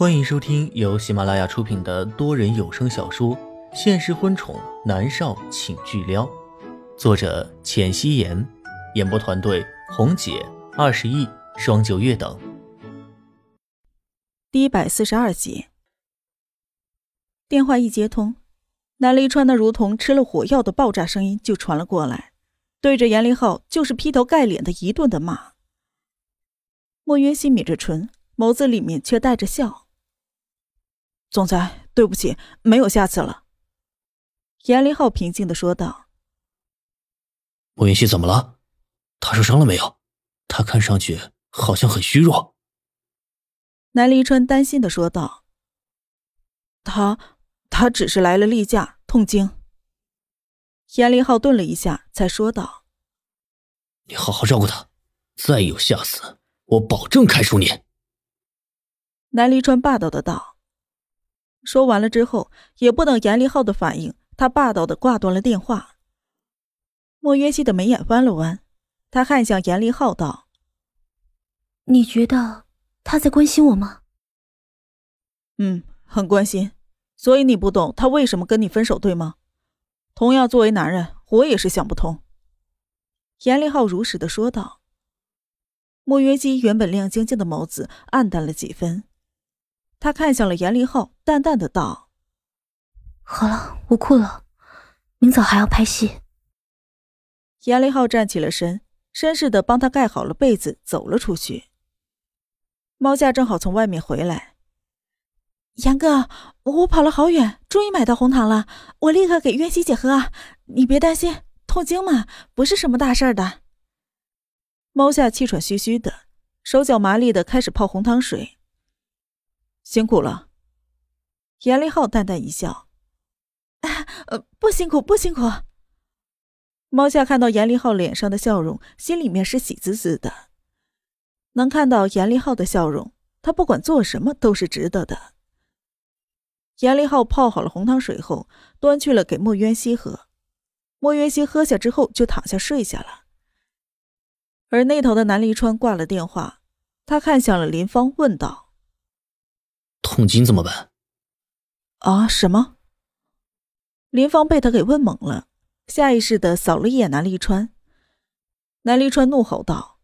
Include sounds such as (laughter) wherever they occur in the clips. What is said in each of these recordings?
欢迎收听由喜马拉雅出品的多人有声小说《现实婚宠男少请巨撩》，作者：浅汐颜，演播团队：红姐、二十亿、双九月等。第一百四十二集，电话一接通，南离川那如同吃了火药的爆炸声音就传了过来，对着严立浩就是劈头盖脸的一顿的骂。莫约西抿着唇。眸子里面却带着笑。总裁，对不起，没有下次了。严林浩平静的说道。莫云熙怎么了？他受伤了没有？他看上去好像很虚弱。南离川担心的说道。他，他只是来了例假，痛经。严林浩顿了一下，才说道：“你好好照顾他，再有下次，我保证开除你。”南离川霸道的道。说完了之后，也不等严立浩的反应，他霸道的挂断了电话。莫约西的眉眼弯了弯，他看向严立浩道：“你觉得他在关心我吗？”“嗯，很关心。所以你不懂他为什么跟你分手，对吗？”“同样作为男人，我也是想不通。”严立浩如实的说道。莫约西原本亮晶晶的眸子暗淡了几分。他看向了严凌浩，淡淡的道：“好了，我困了，明早还要拍戏。”严凌浩站起了身，绅士的帮他盖好了被子，走了出去。猫夏正好从外面回来，严哥，我跑了好远，终于买到红糖了，我立刻给渊熙姐喝啊，你别担心，痛经嘛，不是什么大事儿的。猫夏气喘吁吁的，手脚麻利的开始泡红糖水。辛苦了，严立浩淡淡一笑：“，不辛苦，不辛苦。”猫夏看到严立浩脸上的笑容，心里面是喜滋滋的。能看到严立浩的笑容，他不管做什么都是值得的。严立浩泡好了红糖水后，端去了给莫渊熙喝。莫渊熙喝下之后，就躺下睡下了。而那头的南离川挂了电话，他看向了林芳，问道。痛经怎么办？啊？什么？林芳被他给问懵了，下意识的扫了一眼南立川。南立川怒吼道：“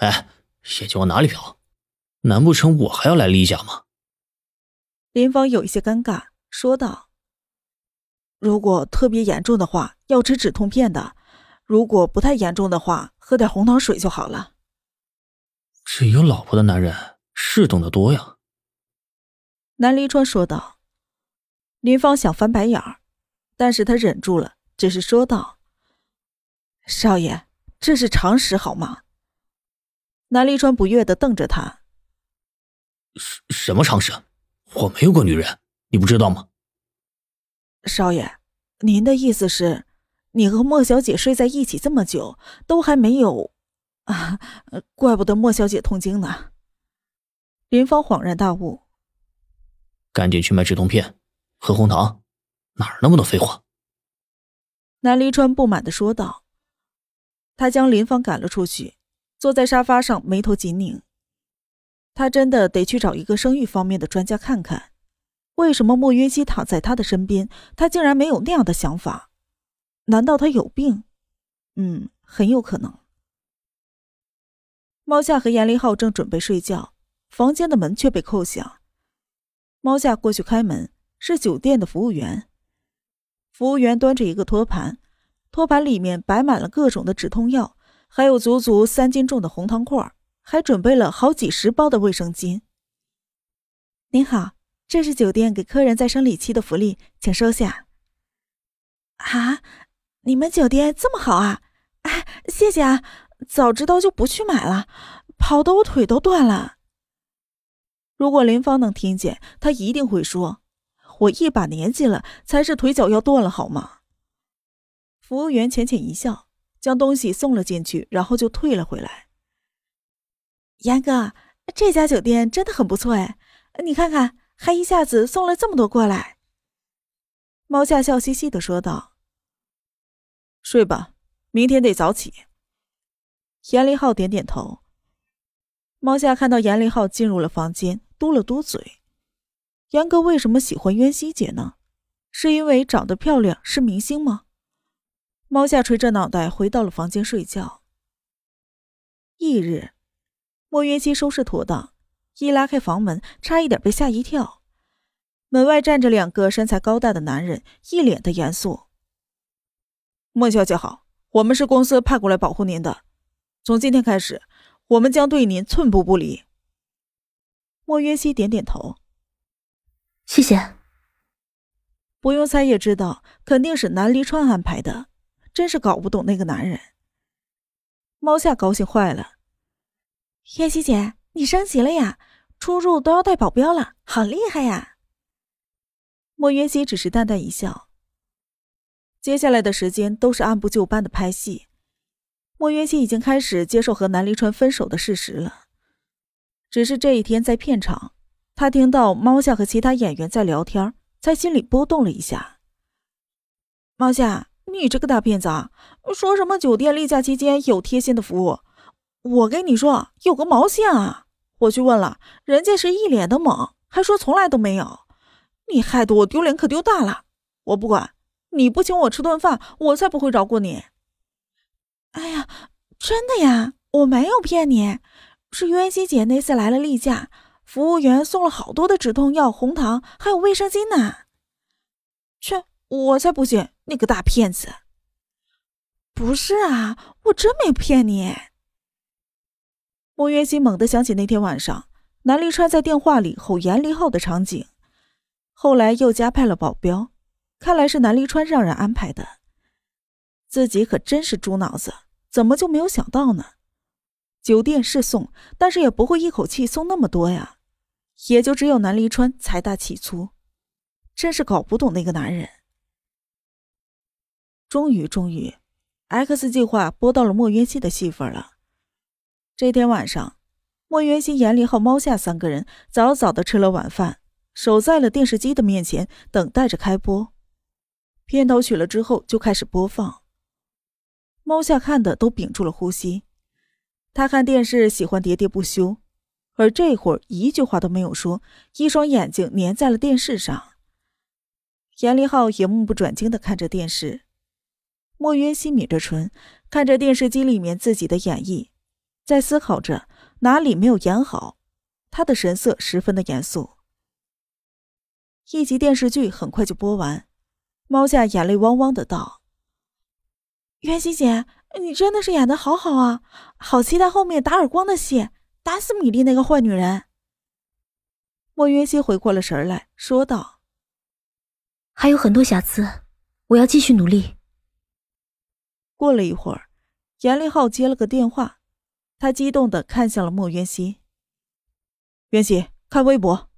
哎，眼睛往哪里瞟？难不成我还要来例假吗？”林芳有一些尴尬，说道：“如果特别严重的话，要吃止痛片的；如果不太严重的话，喝点红糖水就好了。”这有老婆的男人是懂得多呀。南离川说道：“林芳想翻白眼儿，但是他忍住了，只是说道：‘少爷，这是常识好吗？’南离川不悦的瞪着他：‘什什么常识？我没有过女人，你不知道吗？’少爷，您的意思是，你和莫小姐睡在一起这么久，都还没有……啊，怪不得莫小姐痛经呢。”林芳恍然大悟。赶紧去买止痛片，喝红糖，哪儿那么多废话？南离川不满的说道。他将林芳赶了出去，坐在沙发上，眉头紧拧。他真的得去找一个生育方面的专家看看，为什么莫云熙躺在他的身边，他竟然没有那样的想法？难道他有病？嗯，很有可能。猫夏和严立浩正准备睡觉，房间的门却被扣响。猫夏过去开门，是酒店的服务员。服务员端着一个托盘，托盘里面摆满了各种的止痛药，还有足足三斤重的红糖块，还准备了好几十包的卫生巾。您好，这是酒店给客人在生理期的福利，请收下。啊，你们酒店这么好啊！哎，谢谢啊，早知道就不去买了，跑得我腿都断了。如果林芳能听见，她一定会说：“我一把年纪了，才是腿脚要断了，好吗？”服务员浅浅一笑，将东西送了进去，然后就退了回来。严哥，这家酒店真的很不错哎，你看看，还一下子送了这么多过来。猫夏笑嘻嘻的说道：“睡吧，明天得早起。”严林浩点点头。猫夏看到严林浩进入了房间。嘟了嘟嘴。严哥为什么喜欢渊希姐呢？是因为长得漂亮，是明星吗？猫夏垂着脑袋回到了房间睡觉。翌日，莫渊熙收拾妥当，一拉开房门，差一点被吓一跳。门外站着两个身材高大的男人，一脸的严肃。莫小姐好，我们是公司派过来保护您的，从今天开始，我们将对您寸步不离。莫渊熙点点头。谢谢。不用猜也知道，肯定是南离川安排的。真是搞不懂那个男人。猫夏高兴坏了。叶希姐，你升级了呀，出入都要带保镖了，好厉害呀！莫渊熙只是淡淡一笑。接下来的时间都是按部就班的拍戏。莫渊熙已经开始接受和南离川分手的事实了。只是这一天在片场。他听到猫夏和其他演员在聊天，才心里波动了一下。猫夏，你这个大骗子啊！说什么酒店例假期间有贴心的服务？我跟你说，有个毛线啊！我去问了，人家是一脸的懵，还说从来都没有。你害得我丢脸可丢大了！我不管，你不请我吃顿饭，我才不会饶过你。哎呀，真的呀，我没有骗你，是渊熙姐那次来了例假。服务员送了好多的止痛药、红糖，还有卫生巾呢。切，我才不信那个大骗子！不是啊，我真没骗你。莫元熙猛地想起那天晚上南离川在电话里吼严离浩的场景，后来又加派了保镖，看来是南离川让人安排的。自己可真是猪脑子，怎么就没有想到呢？酒店是送，但是也不会一口气送那么多呀。也就只有南离川财大气粗，真是搞不懂那个男人。终于，终于，X 计划播到了莫渊熙的戏份了。这天晚上，莫渊熙、严离和、猫夏三个人早早的吃了晚饭，守在了电视机的面前，等待着开播。片头曲了之后，就开始播放。猫夏看的都屏住了呼吸，他看电视喜欢喋喋不休。而这会儿一句话都没有说，一双眼睛粘在了电视上。严立浩也目不转睛的看着电视，莫渊熙抿着唇，看着电视机里面自己的演绎，在思考着哪里没有演好。他的神色十分的严肃。一集电视剧很快就播完，猫夏眼泪汪汪的道：“渊熙姐，你真的是演的好好啊，好期待后面打耳光的戏。”打死米粒那个坏女人！莫云熙回过了神来说道：“还有很多瑕疵，我要继续努力。”过了一会儿，严立浩接了个电话，他激动的看向了莫云熙。云熙，看微博。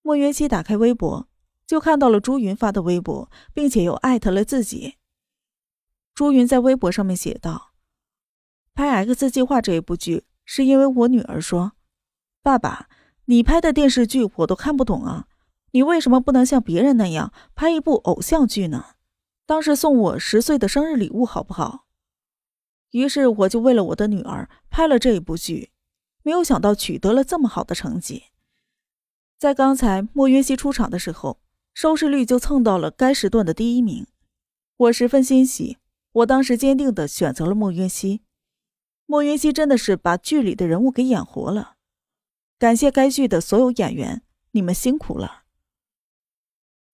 莫云熙打开微博，就看到了朱云发的微博，并且又艾特了自己。朱云在微博上面写道：“拍 X 计划这一部剧。”是因为我女儿说：“爸爸，你拍的电视剧我都看不懂啊，你为什么不能像别人那样拍一部偶像剧呢？当时送我十岁的生日礼物好不好？”于是我就为了我的女儿拍了这一部剧，没有想到取得了这么好的成绩。在刚才莫云熙出场的时候，收视率就蹭到了该时段的第一名，我十分欣喜。我当时坚定的选择了莫云熙。莫云熙真的是把剧里的人物给演活了，感谢该剧的所有演员，你们辛苦了，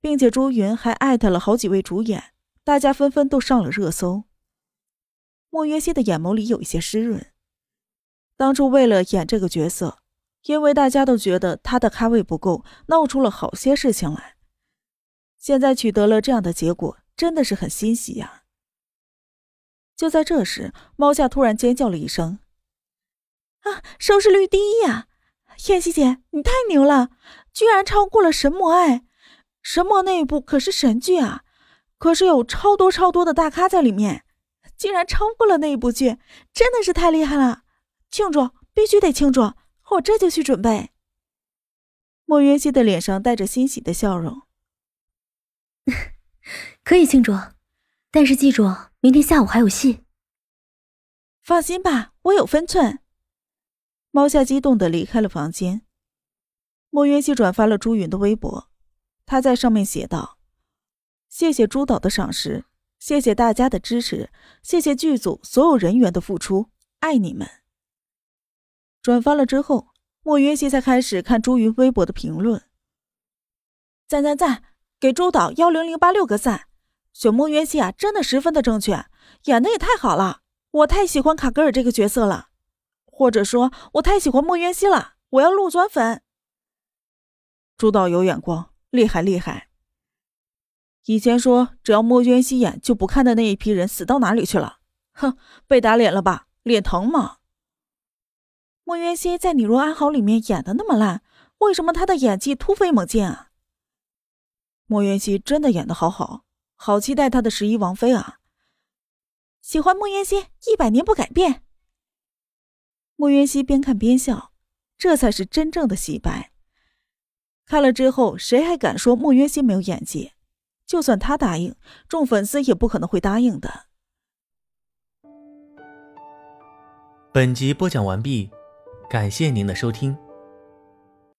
并且朱云还艾特了好几位主演，大家纷纷都上了热搜。莫云熙的眼眸里有一些湿润，当初为了演这个角色，因为大家都觉得他的咖位不够，闹出了好些事情来，现在取得了这样的结果，真的是很欣喜呀。就在这时，猫夏突然尖叫了一声：“啊，收视率第一呀！燕西姐，你太牛了，居然超过了《神魔爱》！《神魔》那一部可是神剧啊，可是有超多超多的大咖在里面，竟然超过了那一部剧，真的是太厉害了！庆祝，必须得庆祝！我这就去准备。”莫云熙的脸上带着欣喜的笑容：“ (laughs) 可以庆祝，但是记住。”明天下午还有戏。放心吧，我有分寸。猫夏激动的离开了房间，莫云熙转发了朱云的微博，他在上面写道：“谢谢朱导的赏识，谢谢大家的支持，谢谢剧组所有人员的付出，爱你们。”转发了之后，莫云熙才开始看朱云微博的评论。赞赞赞，给朱导幺零零八六个赞，选莫渊熙啊，真的十分的正确，演的也太好了，我太喜欢卡格尔这个角色了，或者说，我太喜欢莫渊熙了，我要路转粉。朱导有眼光，厉害厉害。以前说只要莫渊熙演就不看的那一批人死到哪里去了？哼，被打脸了吧？脸疼吗？莫渊熙在《你若安好》里面演的那么烂，为什么他的演技突飞猛进啊？莫渊熙真的演的好好，好期待他的十一王妃啊！喜欢莫言熙，一百年不改变。莫言熙边看边笑，这才是真正的洗白。看了之后，谁还敢说莫言熙没有演技？就算他答应，众粉丝也不可能会答应的。本集播讲完毕。感谢您的收听。